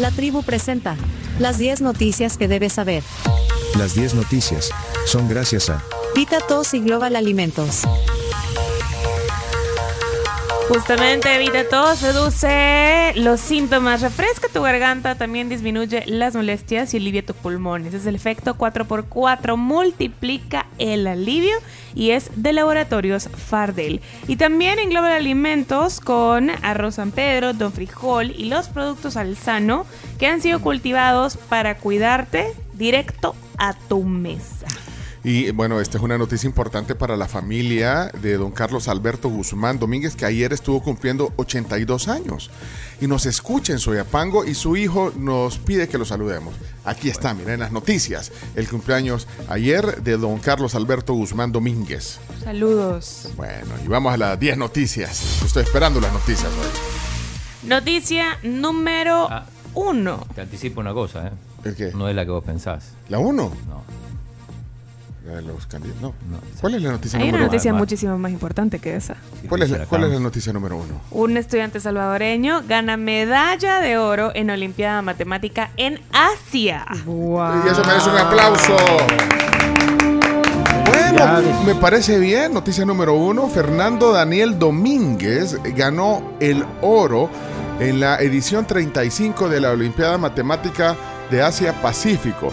La tribu presenta las 10 noticias que debes saber. Las 10 noticias son gracias a Vita Tos y Global Alimentos. Justamente evita tos, reduce los síntomas, refresca tu garganta, también disminuye las molestias y alivia tus pulmones. Es el efecto 4x4, multiplica el alivio y es de laboratorios Fardel. Y también engloba alimentos con arroz San Pedro, don frijol y los productos alzano que han sido cultivados para cuidarte directo a tu mesa. Y bueno, esta es una noticia importante para la familia de don Carlos Alberto Guzmán Domínguez, que ayer estuvo cumpliendo 82 años. Y nos escucha en Soyapango y su hijo nos pide que lo saludemos. Aquí está, miren las noticias. El cumpleaños ayer de don Carlos Alberto Guzmán Domínguez. Saludos. Bueno, y vamos a las 10 noticias. Estoy esperando las noticias hoy. Noticia número Ah. uno. Te anticipo una cosa, ¿eh? ¿El qué? No es la que vos pensás. ¿La 1? No. La de los candidatos. No. No. ¿Cuál es la noticia Hay una número uno? noticia Además. muchísimo más importante que esa. ¿Cuál es, la, la cuál es la acabamos. noticia número uno? Un estudiante salvadoreño gana medalla de oro en Olimpiada Matemática en Asia. Y eso merece un aplauso. Bueno, me parece bien. Noticia número uno. Fernando Daniel Domínguez ganó el oro en la edición 35 de la Olimpiada Matemática de Asia Pacífico.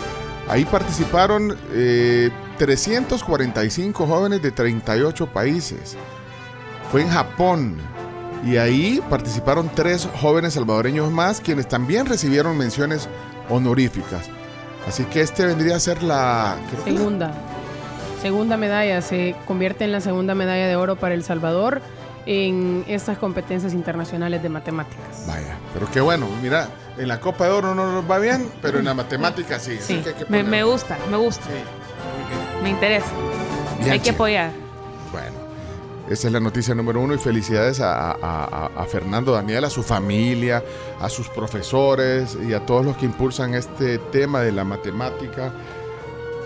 Ahí participaron eh, 345 jóvenes de 38 países. Fue en Japón. Y ahí participaron tres jóvenes salvadoreños más, quienes también recibieron menciones honoríficas. Así que este vendría a ser la... Segunda. Segunda medalla. Se convierte en la segunda medalla de oro para El Salvador en estas competencias internacionales de matemáticas. Vaya, pero qué bueno. Mira, en la Copa de Oro no nos va bien, pero en la matemática sí. así Sí, que hay que me, me gusta, me gusta, Sí. Me interesa. Bien, Hay que apoyar. Bueno, esa es la noticia número uno y felicidades a, a- a- a Fernando Daniel, a su familia, a sus profesores y a todos los que impulsan este tema de la matemática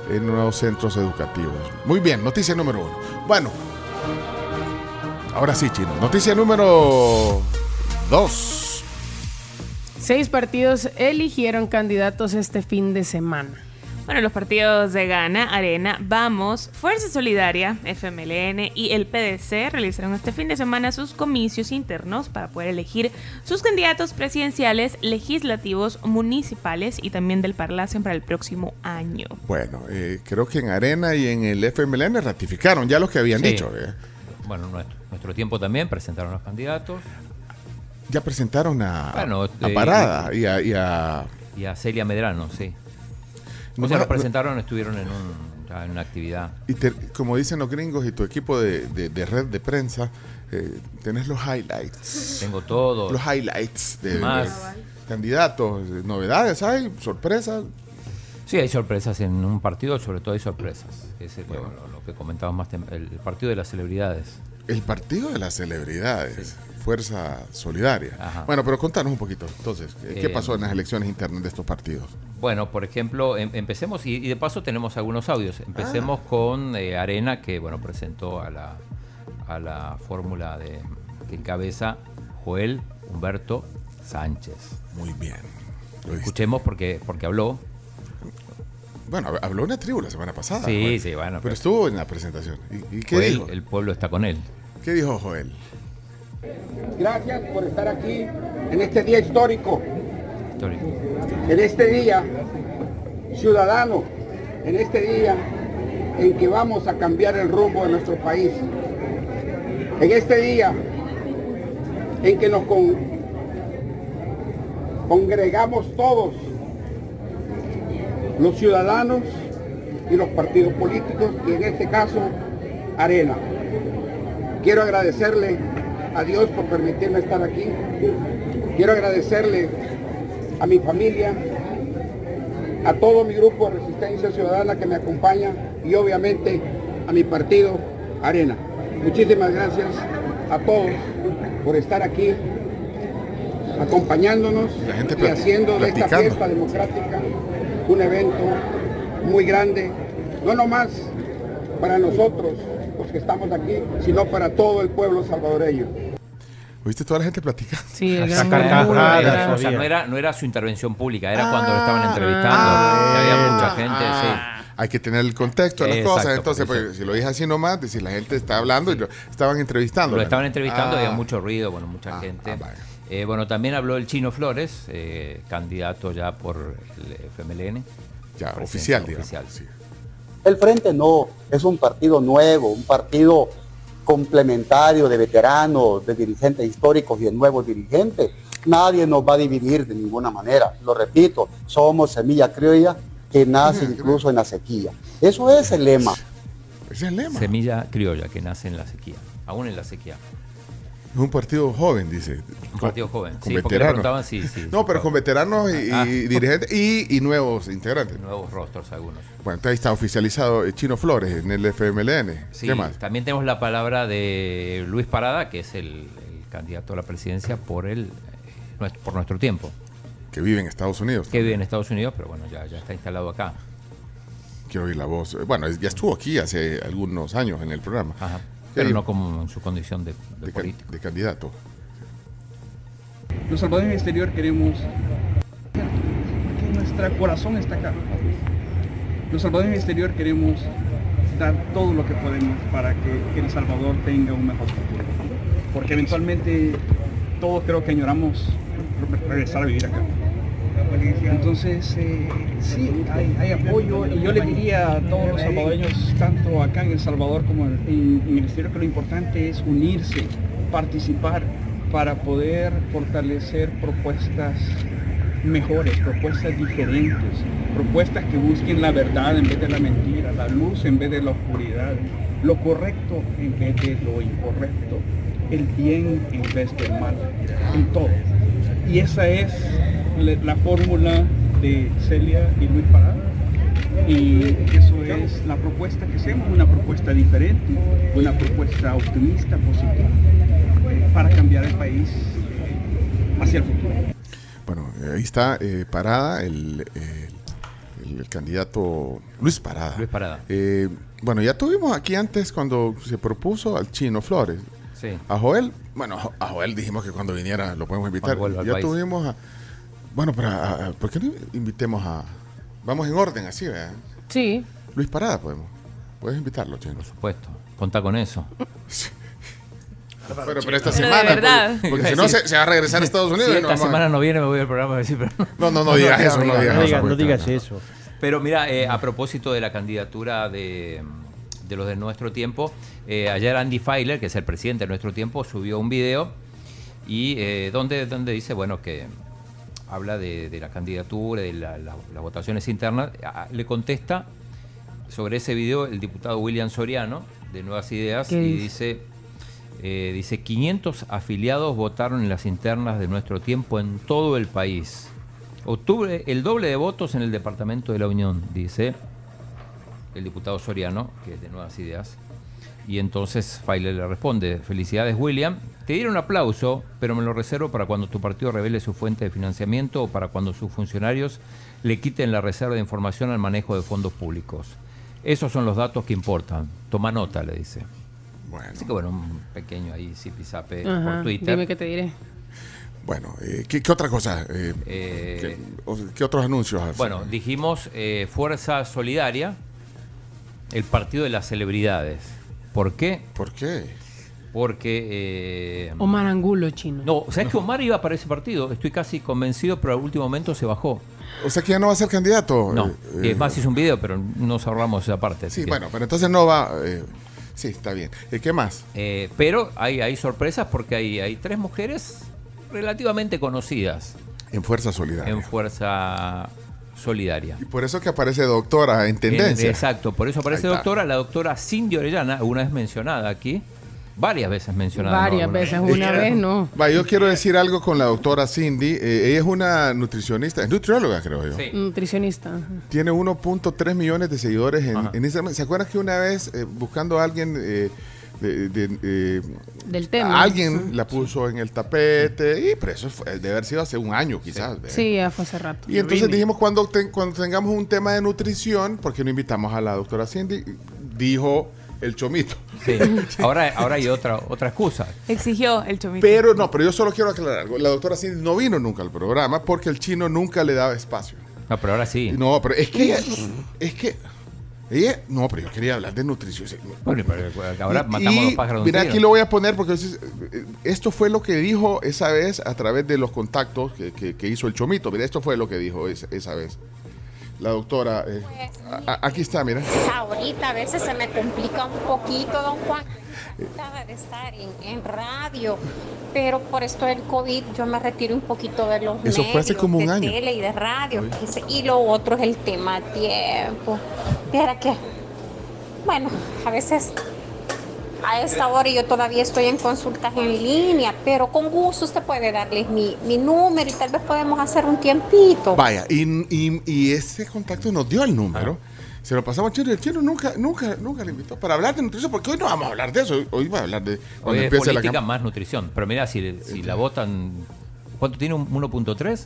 en nuevos centros educativos. Muy bien, noticia número uno. Bueno, ahora sí, chino. Noticia número dos. Seis partidos eligieron candidatos este fin de semana. Bueno, los partidos de Gana, Arena, Vamos, Fuerza Solidaria, FMLN y el PDC realizaron este fin de semana sus comicios internos para poder elegir sus candidatos presidenciales, legislativos, municipales y también del Parlacen para el próximo año. Bueno, eh, creo que en Arena y en el FMLN ratificaron ya lo que habían Sí. dicho. ¿eh? Bueno, nuestro, nuestro tiempo también presentaron los candidatos Ya presentaron a, Bueno, a eh, Parada y a, y a- y a Celia Medrano, sí. O sea, presentaron, estuvieron en, un, en una actividad. y te- como dicen los gringos y tu equipo de, de- de red de prensa, eh, tenés los highlights. Tengo todo. Los highlights de, Más. de candidatos, de novedades, hay sorpresas. Sí, hay sorpresas en un partido, sobre todo hay sorpresas. Es el- lo, lo que comentábamos más tem- el partido de las celebridades. El partido de las celebridades, Fuerza Solidaria. Ajá. Bueno, pero contanos un poquito, entonces, ¿qué, Eh, pasó en las elecciones internas de estos partidos? Bueno, por ejemplo, em- empecemos y, y de paso tenemos algunos audios. Empecemos Ah. con eh, Arena, que bueno presentó a la, a la fórmula de que encabeza Joel Humberto Sánchez. Muy bien. Lo. Escuchemos porque, porque habló. Bueno, hab- habló una tribu la semana pasada. Sí, Joel. sí, bueno, Pero pero- estuvo en la presentación. ¿Y, y qué Joel, dijo? el pueblo está con él. ¿Qué dijo Joel? Gracias por estar aquí en este día histórico, Histórico. en este día ciudadano, en este día en que vamos a cambiar el rumbo de nuestro país, en este día en que nos con- congregamos todos, los ciudadanos y los partidos políticos, y en este caso, Arena. Quiero agradecerle a Dios por permitirme estar aquí. Quiero agradecerle a mi familia, a todo mi grupo de resistencia ciudadana que me acompaña y obviamente a mi partido Arena. Muchísimas gracias a todos por estar aquí acompañándonos La gente y haciendo de esta fiesta democrática un evento muy grande, no nomás para nosotros, que estamos aquí, sino para todo el pueblo salvadoreño. ¿Oíste toda la gente platicando? Sí, carcajadas, murmuro, Era- ¿verdad? o sea, no era, no era su intervención pública, era Ah, cuando lo estaban entrevistando. ah, había mucha ah, gente, ah. Hay que tener el contexto de las Exacto, cosas. Entonces, por eso. pues, si lo dije así nomás, decir la gente está hablando y lo estaban sí. entrevistando. Lo estaban entrevistando, Ah, había mucho ruido, bueno, mucha Ah, gente. ah. Eh, bueno, también habló el Chino Flores, eh, candidato ya por el FMLN. Ya, oficial, digamos. oficial. sí. El Frente no, es un partido nuevo, un partido complementario de veteranos, de dirigentes históricos y de nuevos dirigentes. Nadie nos va a dividir de ninguna manera. Lo repito, somos semilla criolla que nace incluso en la sequía. Eso es el lema. Es el lema. Semilla criolla que nace en la sequía, aún en la sequía. Es un partido joven, dice. Un partido joven. Con sí, veteranos. si, si- No, pero con veteranos y, Ah. y dirigentes y, y nuevos integrantes. nuevos rostros algunos. Bueno, entonces ahí está oficializado eh, Chino Flores en el FMLN. Sí, ¿Qué más? también tenemos la palabra de Luis Parada, que es el, el candidato a la presidencia por el eh, por nuestro tiempo, Que vive en Estados Unidos. que vive en Estados Unidos, pero bueno, ya, ya está instalado acá. Quiero oír la voz. Bueno, ya estuvo aquí hace algunos años en el programa. Ajá. Pero Sí. no como en su condición de, de de, can- político. de candidato. Los salvadoreños exterior queremos que nuestro corazón está acá. Los salvadoreños exterior queremos dar todo lo que podemos para que El Salvador tenga un mejor futuro. Porque eventualmente todos creo que añoramos re- regresar a vivir acá. Entonces, eh, sí, hay, apoyo y yo le diría a todos los salvadoreños, tanto acá en El Salvador como en, el exterior, que lo importante es unirse, participar para poder fortalecer propuestas mejores, propuestas diferentes, propuestas que busquen la verdad en vez de la mentira, la luz en vez de la oscuridad, lo correcto en vez de lo incorrecto, el bien en vez del mal, en todo. Y esa es la, la fórmula de Celia y Luis Parada. Y eso es la propuesta que hacemos, una propuesta diferente, una propuesta optimista, positiva, para cambiar el país eh, hacia el futuro. Bueno, eh, ahí está eh, Parada, el, el- el candidato Luis Parada. Luis Parada. Eh, bueno, ya tuvimos aquí antes cuando se propuso al Chino Flores. Sí. A Joel, bueno, a Jo- a Joel dijimos que cuando viniera lo podemos invitar. Ya país. tuvimos a. Bueno, pero a- a- ¿por qué no invitemos a. Vamos en orden así, ¿verdad? Sí, Luis Parada podemos. Puedes invitarlo, Chino. Por supuesto. Contá con eso. Pero, pero esta Pero de semana. verdad. Porque, porque si no, se, se va a regresar a Estados Unidos. Si esta no vamos a- semana no viene, me voy al programa a decir, pero No, no, no digas eso, no digas eso. no pues, digas no. eso. Pero mira, eh, a propósito de la candidatura de, de los de nuestro tiempo, eh, ayer Andy Feiler, que es el presidente de nuestro tiempo, subió un video y eh, donde, donde dice, bueno, que habla de, de la candidatura, de la- la- las votaciones internas, le contesta sobre ese video el diputado William Soriano, de Nuevas Ideas, ¿Qué y dice? dice, eh, dice, 500 afiliados votaron en las internas de nuestro tiempo en todo el país. Obtuve el doble de votos en el departamento de la Unión, dice el diputado Soriano, que es de Nuevas Ideas. Y entonces Feiler le responde, felicidades William, te dieron un aplauso, pero me lo reservo para cuando tu partido revele su fuente de financiamiento o para cuando sus funcionarios le quiten la reserva de información al manejo de fondos públicos. Esos son los datos que importan. Toma nota, le dice. Bueno, Así que bueno, un pequeño ahí zipizape por Twitter. dime qué te diré. bueno eh, ¿qué, qué otra cosa? Eh, Eh, ¿qué, qué otros anuncios? hacen? Bueno, dijimos eh, Fuerza Solidaria, el partido de las celebridades. ¿Por qué? ¿Por qué? Porque... eh, Omar Angulo, chino. no, ¿sabes que Omar iba para ese partido? Estoy casi convencido, pero al último momento se bajó. O sea que ya no va a ser candidato. No, eh, y eh, es más, hizo un video, pero nos ahorramos esa parte. Sí, que- bueno, pero entonces no va. eh, sí, está bien. ¿Qué más? Eh, pero hay, hay sorpresas porque hay, hay tres mujeres relativamente conocidas En Fuerza Solidaria. en Fuerza Solidaria. Y por eso que aparece doctora en tendencia. En- exacto, por eso aparece doctora, la doctora Cindy Orellana, alguna vez mencionada aquí, varias veces mencionada. Varias veces, una vez no. Va, yo quiero decir algo con la doctora Cindy. Eh, ella es una nutricionista, es nutrióloga, creo yo. Sí. Nutricionista. Tiene 1.3 millones de seguidores en Instagram. ¿Se acuerdan que una vez eh, buscando a alguien eh, de, de- Del tema. alguien la puso en el tapete? Y pero eso fue- debe haber sido hace un año quizás. Sí, ya fue hace rato. Y entonces dijimos cuando, ten- cuando tengamos un tema de nutrición, porque no invitamos a la doctora Cindy, dijo el chomito. Sí. Ahora, ahora hay otra, otra excusa. Exigió el chomito. Pero no, pero yo solo quiero aclarar algo. La doctora Cindy no vino nunca al programa porque el chino nunca le daba espacio. No, pero ahora sí. No, pero es que es que ella, no, pero yo quería hablar de nutrición. Bueno, pero ahora Y- matamos y, dos pájaros Mira, aquí lo voy a poner porque es- eh, esto fue lo que dijo esa vez a través de los contactos que, que- que hizo el Chomito. Mira, esto fue lo que dijo esa, esa vez. La doctora, eh, a- a- aquí está, mira. Ahorita a veces se me complica un poquito, don Juan. Encantada de estar en, en radio, pero por esto del COVID yo me retiro un poquito de los Eso fue hace medios, como un de año. tele y de radio. Y lo otro es el tema tiempo. Mira que, bueno, a veces a esta hora yo todavía estoy en consultas en línea, pero con gusto usted puede darles mi, mi número y tal vez podemos hacer un tiempito. Vaya, y, y- y ese contacto nos dio el número. Se lo pasamos al chino y el chino nunca, nunca, nunca le invitó para hablar de nutrición, porque hoy no vamos a hablar de eso. Hoy, hoy va a hablar de Hoy cuando es empiece la política campaña. más nutrición. Pero mira, si, si la votan. ¿Cuánto tiene? ¿Un 1.3?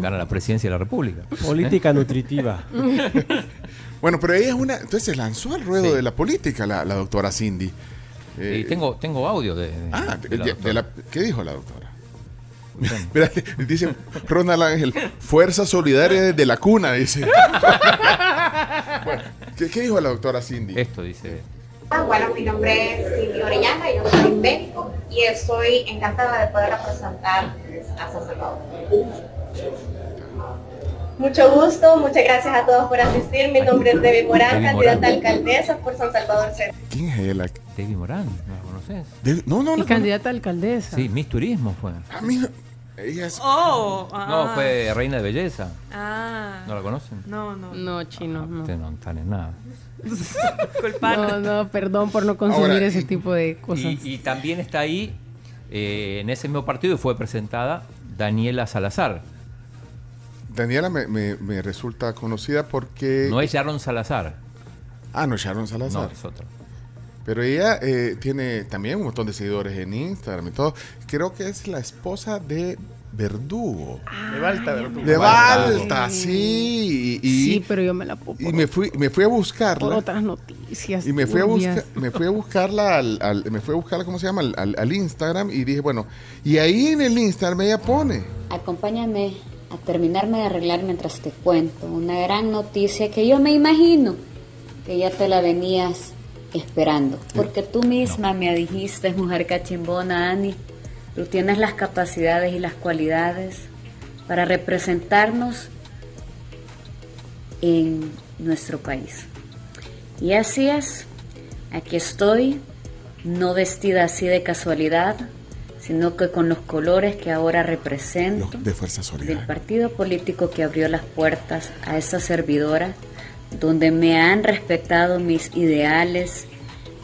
Gana la presidencia de la República. Política nutritiva. Bueno, pero ella es una. Entonces se lanzó al ruedo Sí. de la política la, la doctora Cindy. Eh, Y tengo, tengo audio de. de- ah, de de- la la- ¿qué dijo la doctora? Mira, dice Ronald Ángel, Fuerza Solidaria desde la cuna, dice. ¿Qué, qué dijo la doctora Cindy? Esto dice. Ah, Bueno, mi nombre es Cindy Orellana, yo soy médico y estoy encantada de poder representar a San Salvador. Mucho gusto, muchas gracias a todos por asistir. Mi nombre es Debbie Morán, Debbie candidata Morán. a alcaldesa por San Salvador Centro. ¿Quién es ella? Debbie Morán, ¿no la conoces? De- no, no, Y no. candidata a alcaldesa. Sí, Miss Turismo fue. A mí no- ella es. Oh, No, ah. fue Reina de Belleza. Ah. ¿No la conocen? No, no. No, chino, no. Ustedes no están en nada. No, no, perdón por no consumir Ahora, ese y- tipo de cosas. Y, y también está ahí, eh, en ese mismo partido, y fue presentada Daniela Salazar. Daniela me, me- me resulta conocida porque. No es Sharon Salazar. Ah, no, Sharon Salazar. No, es otra. Pero ella eh, tiene también un montón de seguidores en Instagram y todo. Creo que es la esposa de Verdugo. De Balta, Verdugo. De Balta. Sí. Y, y- sí, pero yo me la puedo y me fui, me fui a buscarla. por otras noticias. Y me fui a buscar, me fui a buscarla al, al- me fui a buscarla, ¿cómo se llama? Al, al- al Instagram y dije, bueno, y ahí en el Instagram ella pone. Acompáñame a terminarme de arreglar mientras te cuento una gran noticia que yo me imagino que ya te la venías esperando. Porque tú misma me dijiste, mujer cachimbona, Ani, tú tienes las capacidades y las cualidades para representarnos en nuestro país. Y así es, aquí estoy, no vestida así de casualidad, sino que con los colores que ahora represento De Fuerza del partido político que abrió las puertas a esa servidora, donde me han respetado mis ideales,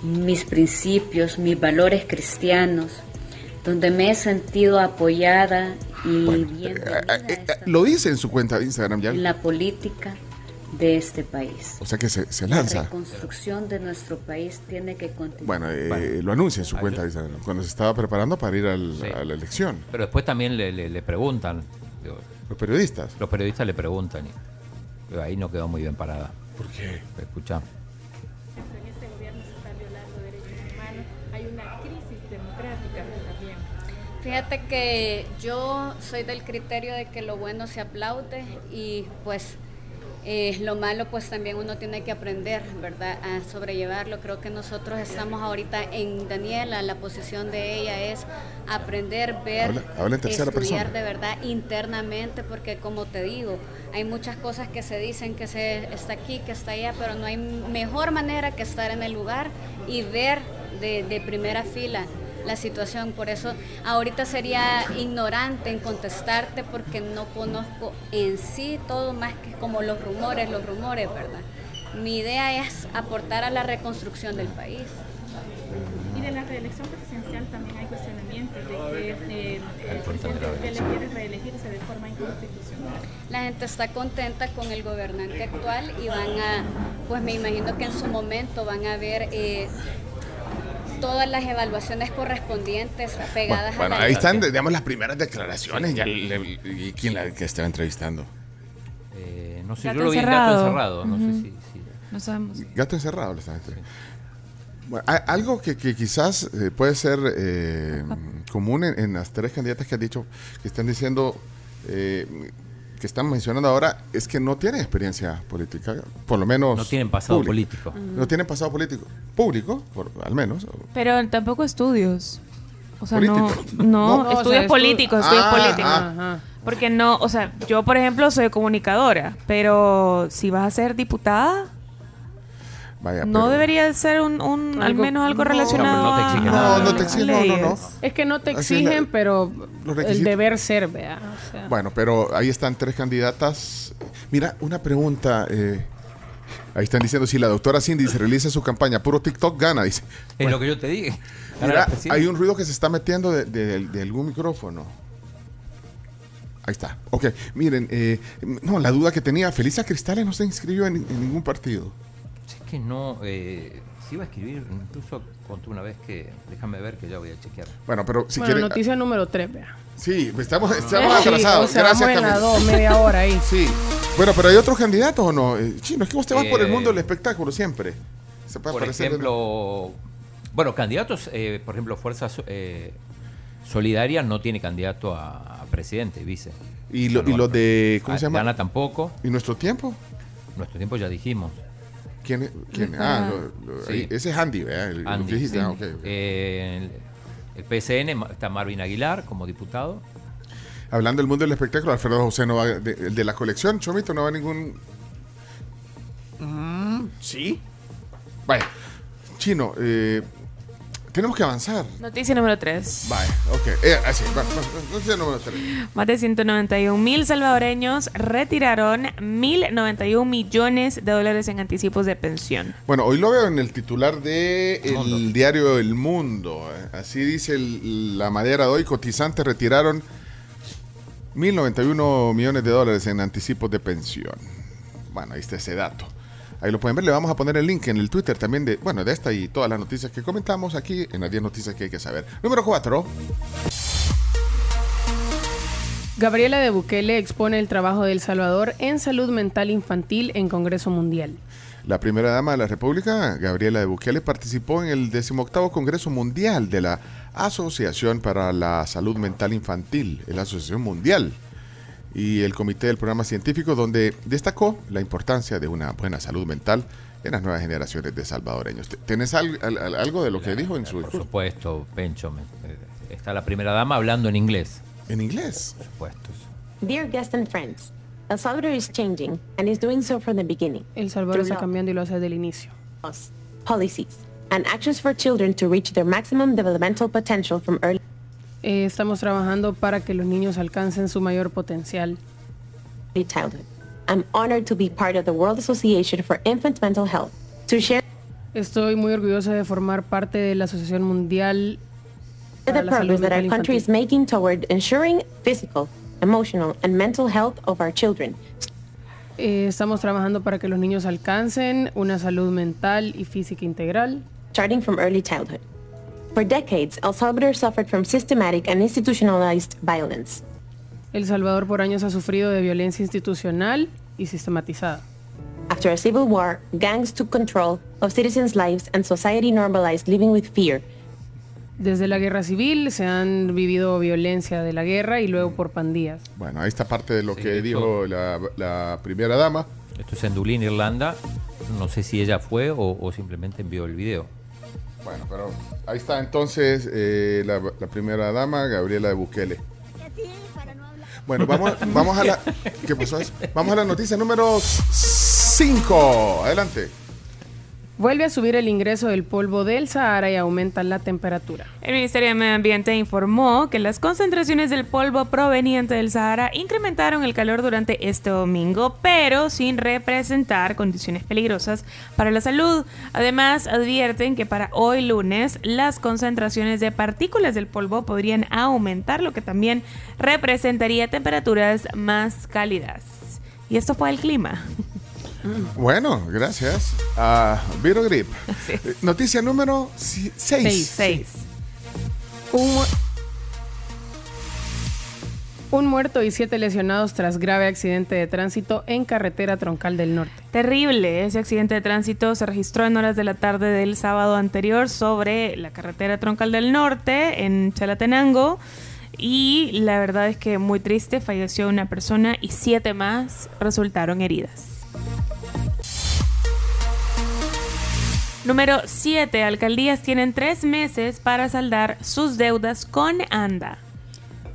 mis principios, mis valores cristianos, donde me he sentido apoyada y bienvenida Eh, eh, lo dice en su cuenta de Instagram ya. en la política de este país. O sea que se, se La lanza. reconstrucción de nuestro país tiene que continuar. Bueno, eh, lo anuncia en su cuenta de Instagram. Cuando se estaba preparando para ir al- a la elección. Pero después también le, le- le preguntan. digo, Los periodistas. Los periodistas le preguntan. Digo, ahí no quedó muy bien parada. ¿Por qué? Escucha. en este gobierno se está violando derechos humanos, hay una crisis democrática también. Fíjate que yo soy del criterio de que lo bueno se aplaude y pues eh, lo malo pues también uno tiene que aprender, ¿verdad? A sobrellevarlo. Creo que nosotros estamos ahorita en Daniela, la posición de ella es aprender, ver, Habla- habla en estudiar persona. de verdad internamente porque como te digo, hay muchas cosas que se dicen que se está aquí, que está allá, pero no hay mejor manera que estar en el lugar y ver de, de primera fila la situación. Por eso ahorita sería ignorante en contestarte porque no conozco en sí todo más que como los rumores, los rumores, ¿verdad? Mi idea es aportar a la reconstrucción del país. Y de la reelección presidencial también hay cuestionamientos de que eh, el presidente. Bukele quiere reelegirse de forma inconstitucional. La gente está contenta con el gobernante actual y van a, pues me imagino que en su momento van a ver eh, todas las evaluaciones correspondientes pegadas Bueno, a la ahí están, digamos, las primeras declaraciones. Ya le- ¿Y quién la que estaba entrevistando? Eh, no sé, Gato yo lo vi en encerrado. gato encerrado. No sé si. si- No sabemos. Gato encerrado le están entrevistando. Bueno, algo que, que quizás eh, puede ser eh, común en, en las tres candidatas que han dicho, que están diciendo, eh, que están mencionando ahora, es que no tienen experiencia política, por lo menos. No tienen pasado público. político. No tienen pasado político. Público, por, al menos. Pero tampoco estudios. O sea, Político. no, no, No, o sea, estudios estu- políticos, estudios Ah, políticos. ah. Porque no, o sea, yo por ejemplo soy comunicadora, pero si vas a ser diputada, Vaya, no pero- debería ser un, un- al menos algo no. relacionado No, no te exigen. No, no te exigen, no, no, no. Es que no te exigen, la- pero el deber ser, vea. o sea. Bueno, pero ahí están tres candidatas. Mira, una pregunta. eh, ahí están diciendo si la doctora Cindy se realiza su campaña puro TikTok gana, dice. Es lo que yo te dije. Mira, hay un ruido que se está metiendo de, de- de algún micrófono. Ahí está. Ok, miren, eh, no, la duda que tenía, Felisa Cristales no se inscribió en, en ningún partido. Es que no. Eh, se iba a escribir, incluso conté una vez que. Déjame ver que ya voy a chequear. Bueno, pero si bueno, noticia número 3, vea. Sí, estamos, estamos Sí, atrasados. o sea, Gracias, vamos en la Camila. dos, media hora ahí. Sí. Bueno, pero hay otros candidatos o no? Eh, Chino, es que vos te vas por el Eh, mundo del espectáculo siempre. Se puede Por ejemplo, bueno, candidatos, eh, por ejemplo, Fuerza eh, Solidaria no tiene candidato a, a presidente, vice. Y, lo- y los de. ¿Cómo ah, se llama? Gana tampoco. ¿Y nuestro tiempo? Nuestro tiempo ya dijimos. ¿Quién? es- quién? Ah, lo- lo- Sí. ahí- ese es Andy, ¿verdad? El- Andy, que dijiste. sí. Ah. Eh, el, el PSN está Marvin Aguilar como diputado. Hablando del mundo del espectáculo, Alfredo José no va. De, el de la colección, Chomito, no va a ningún. sí. Vaya. Chino, eh, tenemos que avanzar. Noticia número 3. Vaya, ok. Eh, así, va, va, noticia número tres. Más de 191 mil salvadoreños retiraron 1.091 millones de dólares en anticipos de pensión. Bueno, hoy lo veo en el titular de el diario El Mundo. eh. Así dice el- la madera de hoy. Cotizantes retiraron 1.091 millones de dólares en anticipos de pensión. Bueno, ahí está ese dato. Ahí lo pueden ver. Le vamos a poner el link en el Twitter también de, bueno, de esta y todas las noticias que comentamos aquí en las 10 noticias que hay que saber. Número 4. Gabriela de Bukele expone el trabajo de El Salvador en salud mental infantil en Congreso Mundial. La primera dama de la República, Gabriela de Bukele, participó en el 18 Congreso Mundial de la Asociación para la Salud Mental Infantil, la Asociación Mundial, y el Comité del Programa Científico, donde destacó la importancia de una buena salud mental en las nuevas generaciones de salvadoreños. ¿Te- ¿Tenés al- al- al- algo de lo que dijo en su Por discurso? supuesto, Pencho. me- eh, está la primera dama hablando en inglés. ¿En inglés? Por supuesto. Dear guests and friends, El Salvador is changing and is doing so from the beginning. El Salvador está cambiando y lo hace desde el inicio. policies, and actions for children to reach their maximum developmental potential from early Eh, estamos trabajando para que los niños alcancen su mayor potencial. Estoy muy orgullosa de formar parte de la Asociación Mundial the para la salud progress that our mental country is infantil. making toward ensuring physical, emotional, and mental health of our children. Eh, estamos trabajando para que los niños alcancen una salud mental y física integral. starting from early childhood. For decades, El Salvador suffered from systematic and institutionalized violence. El Salvador por años ha sufrido de violencia institucional y sistematizada. After a civil war, gangs took control of citizens' lives and society normalized living with fear. Desde la guerra civil se han vivido violencia de la guerra y luego por pandillas. Bueno, ahí está parte de lo Sí, que esto- dijo la, la primera dama. Esto es en Dublín, Irlanda. No sé si ella fue o, o simplemente envió el video. Bueno, pero ahí está entonces eh, la, la primera dama, Gabriela de Bukele. Bueno, vamos, vamos a la. ¿Qué pasó? Vamos a la noticia número 5. Adelante. Vuelve a subir el ingreso del polvo del Sahara y aumenta la temperatura. El Ministerio de Medio Ambiente informó que las concentraciones del polvo proveniente del Sahara incrementaron el calor durante este domingo, pero sin representar condiciones peligrosas para la salud. Además, advierten que para hoy lunes las concentraciones de partículas del polvo podrían aumentar, lo que también representaría temperaturas más cálidas. Y esto fue el clima. Bueno, gracias. A Viro Grip. Eh, Noticia número 6. Seis. Seis. Un, Un muerto y siete lesionados tras grave accidente de tránsito en carretera troncal del norte. Terrible, ese accidente de tránsito se registró en horas de la tarde del sábado anterior sobre la carretera troncal del norte en Chalatenango. Y la verdad es que muy triste, falleció una persona y siete más resultaron heridas. Número 7. Alcaldías tienen tres meses para saldar sus deudas con ANDA.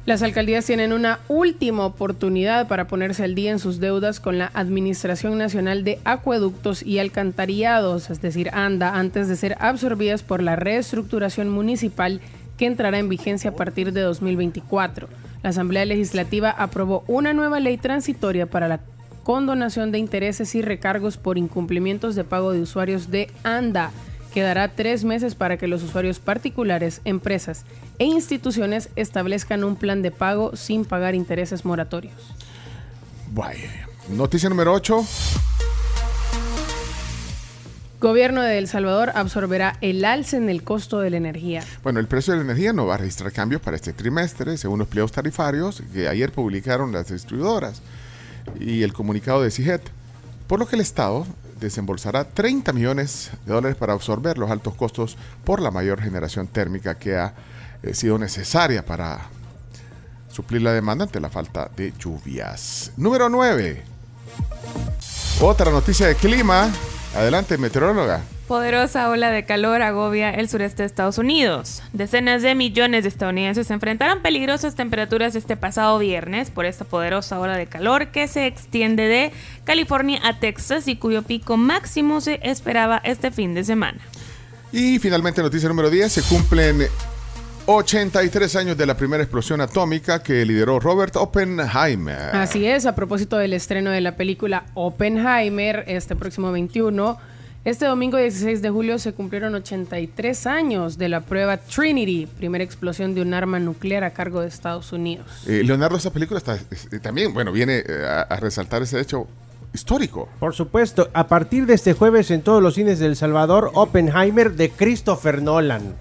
Las alcaldías tienen una última oportunidad para ponerse al día en sus deudas con la Administración Nacional de Acueductos y Alcantarillados, es decir, ANDA, antes de ser absorbidas por la reestructuración municipal que entrará en vigencia a partir de 2024. La Asamblea Legislativa aprobó una nueva ley transitoria para la condonación de intereses y recargos por incumplimientos de pago de usuarios de ANDA que dará tres meses para que los usuarios particulares, empresas e instituciones establezcan un plan de pago sin pagar intereses moratorios. Vaya. Noticia número 8. Gobierno de El Salvador absorberá el alce en el costo de la energía. Bueno, el precio de la energía no va a registrar cambios para este trimestre, según los pliegos tarifarios que ayer publicaron las distribuidoras y el comunicado de CIGET, por lo que el Estado desembolsará 30 millones de dólares para absorber los altos costos por la mayor generación térmica que ha eh, sido necesaria para suplir la demanda ante la falta de lluvias. Número 9. Otra noticia de clima. Adelante, meteoróloga. Poderosa ola de calor agobia el sureste de Estados Unidos. Decenas de millones de estadounidenses se enfrentaron peligrosas temperaturas este pasado viernes por esta poderosa ola de calor que se extiende de California a Texas y cuyo pico máximo se esperaba este fin de semana. Y finalmente, noticia número 10. Se cumplen 83 años de la primera explosión atómica que lideró Robert Oppenheimer. Así es, a propósito del estreno de la película Oppenheimer este próximo 21. Este domingo 16 de julio se cumplieron 83 años de la prueba Trinity, primera explosión de un arma nuclear a cargo de Estados Unidos. Eh, Leonardo, esta película está, eh, también, bueno, viene eh, a, a resaltar ese hecho histórico. Por supuesto, a partir de este jueves en todos los cines de El Salvador, Oppenheimer de Christopher Nolan.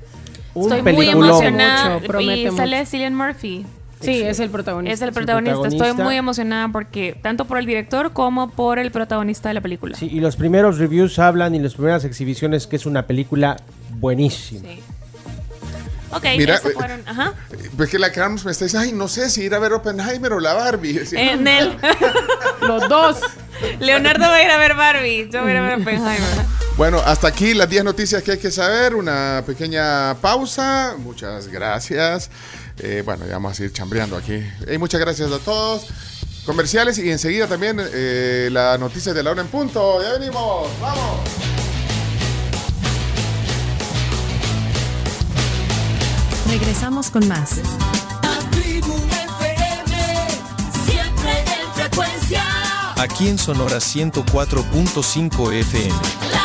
Un Estoy muy peliculón. emocionada Mucho, y sale mucho. Cillian Murphy. Sí, es el protagonista. Es el protagonista. Estoy muy emocionada porque tanto por el director como por el protagonista de la película. Sí, y los primeros reviews hablan y las primeras exhibiciones que es una película buenísima. Ok, Mira, eh, fueron. Ajá. Ves que la Carlos me está diciendo, ay, no sé si ir a ver Oppenheimer o la Barbie. En él. Los dos. Leonardo va a ir a ver Barbie. Yo voy a ir a ver Oppenheimer. Bueno, hasta aquí las 10 noticias que hay que saber. Una pequeña pausa. Muchas gracias. Eh, bueno, ya vamos a seguir chambreando aquí. Eh, muchas gracias a todos. Comerciales y enseguida también eh, la noticia de la hora en punto. Ya venimos. Vamos. Regresamos con más. Aquí en Sonora 104.5 FM.